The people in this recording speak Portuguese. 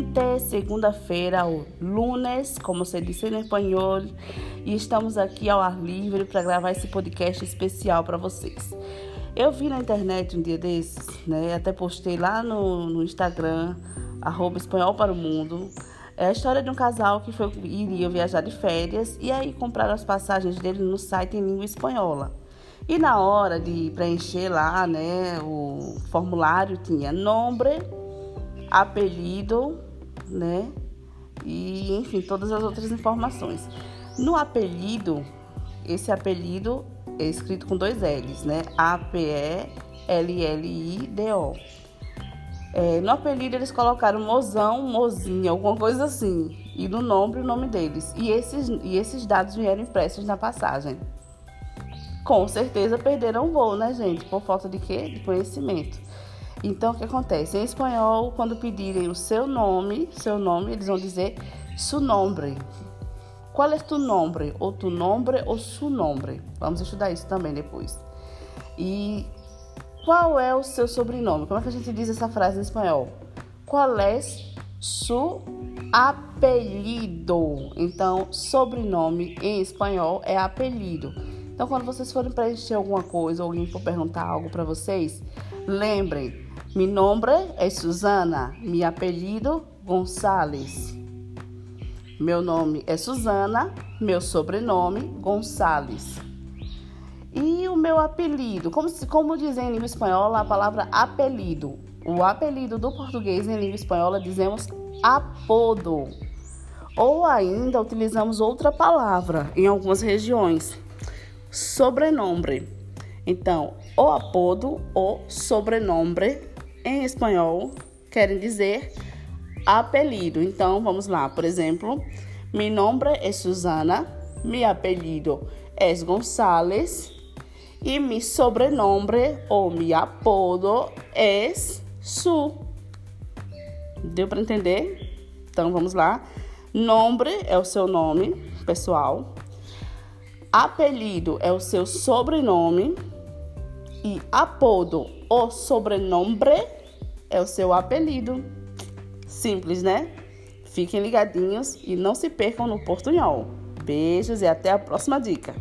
gente, segunda-feira, o lunes, como se diz em espanhol, e estamos aqui ao ar livre para gravar esse podcast especial para vocês. Eu vi na internet um dia desses, né? Até postei lá no, no Instagram, arroba espanhol para o mundo. É a história de um casal que foi, iria viajar de férias e aí compraram as passagens dele no site em língua espanhola. E na hora de preencher lá, né, o formulário tinha nome apelido, né? E enfim, todas as outras informações. No apelido, esse apelido é escrito com dois L's, né? A-P-E-L-L-I-D-O. É, no apelido eles colocaram mozão, mozinha, alguma coisa assim. E no nome, o nome deles. E esses, e esses dados vieram impressos na passagem. Com certeza perderam o voo, né, gente? Por falta de quê? De conhecimento. Então, o que acontece? Em espanhol, quando pedirem o seu nome, seu nome, eles vão dizer su nombre. Qual é tu nombre? Ou tu nombre ou su nombre? Vamos estudar isso também depois. E qual é o seu sobrenome? Como é que a gente diz essa frase em espanhol? Qual é su apelido? Então, sobrenome em espanhol é apelido. Então, quando vocês forem preencher alguma coisa, ou alguém for perguntar algo para vocês, lembrem Mi nombre é Susana, meu apelido Gonçalves. Meu nome é Susana, meu sobrenome Gonçalves. E o meu apelido, como, como dizem em língua espanhola a palavra apelido. O apelido do português em língua espanhola dizemos apodo. Ou ainda utilizamos outra palavra em algumas regiões, sobrenome. Então, o apodo ou sobrenome em espanhol querem dizer apelido. Então, vamos lá. Por exemplo, mi nombre é Susana, mi apelido é González e mi sobrenome ou mi apodo é Su. Deu para entender? Então, vamos lá. Nombre é o seu nome pessoal. Apelido é o seu sobrenome. E apodo ou sobrenome é o seu apelido. Simples, né? Fiquem ligadinhos e não se percam no portunhol. Beijos e até a próxima dica.